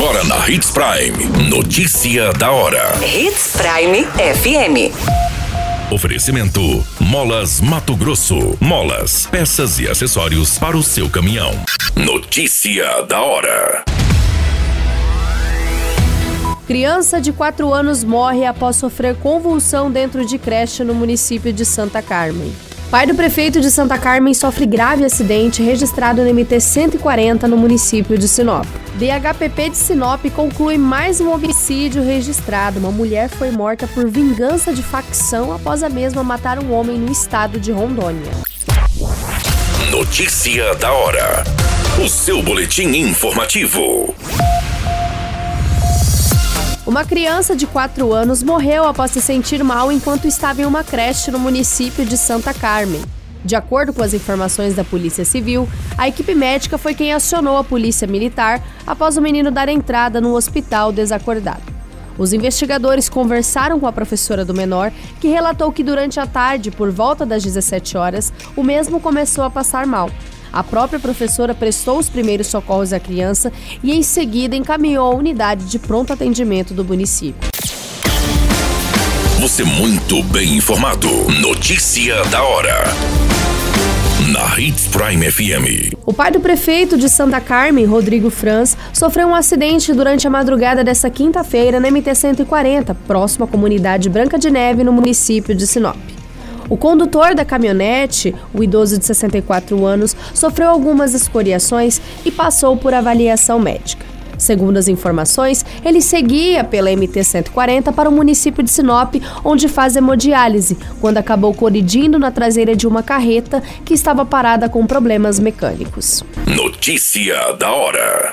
Agora na Hits Prime. Notícia da hora. Hits Prime FM. Oferecimento: Molas Mato Grosso. Molas, peças e acessórios para o seu caminhão. Notícia da hora. Criança de 4 anos morre após sofrer convulsão dentro de creche no município de Santa Carmen. Pai do prefeito de Santa Carmen sofre grave acidente registrado no MT 140 no município de Sinop. DHPP de Sinop conclui mais um homicídio registrado. Uma mulher foi morta por vingança de facção após a mesma matar um homem no estado de Rondônia. Notícia da hora. O seu boletim informativo. Uma criança de 4 anos morreu após se sentir mal enquanto estava em uma creche no município de Santa Carmen. De acordo com as informações da Polícia Civil, a equipe médica foi quem acionou a Polícia Militar após o menino dar entrada no hospital desacordado. Os investigadores conversaram com a professora do menor, que relatou que durante a tarde, por volta das 17 horas, o mesmo começou a passar mal. A própria professora prestou os primeiros socorros à criança e, em seguida, encaminhou a unidade de pronto atendimento do município. Você muito bem informado. Notícia da hora. Na Hits Prime FM. O pai do prefeito de Santa Carmen, Rodrigo Franz, sofreu um acidente durante a madrugada desta quinta-feira na MT-140, próximo à comunidade Branca de Neve, no município de Sinop. O condutor da caminhonete, o idoso de 64 anos, sofreu algumas escoriações e passou por avaliação médica. Segundo as informações, ele seguia pela MT-140 para o município de Sinop, onde faz hemodiálise, quando acabou colidindo na traseira de uma carreta que estava parada com problemas mecânicos. Notícia da hora.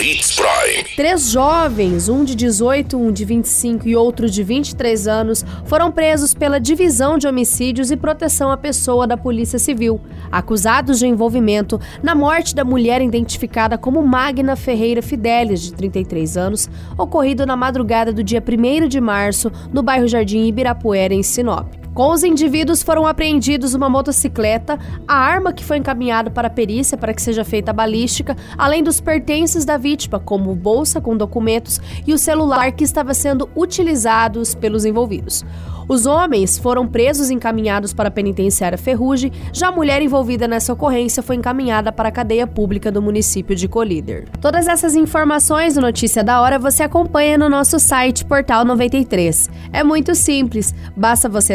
Hits Prime. Três jovens, um de 18, um de 25 e outro de 23 anos, foram presos pela Divisão de Homicídios e Proteção à Pessoa da Polícia Civil, acusados de envolvimento na morte da mulher identificada como Magna Ferreira Fidelis, de 33 anos, ocorrido na madrugada do dia 1 de março, no bairro Jardim Ibirapuera, em Sinop. Com os indivíduos foram apreendidos uma motocicleta, a arma que foi encaminhada para a perícia para que seja feita a balística, além dos pertences da vítima, como bolsa com documentos e o celular que estava sendo utilizados pelos envolvidos. Os homens foram presos e encaminhados para a penitenciária Ferrugem, já a mulher envolvida nessa ocorrência foi encaminhada para a cadeia pública do município de Colíder. Todas essas informações do Notícia da Hora você acompanha no nosso site Portal 93. É muito simples, basta você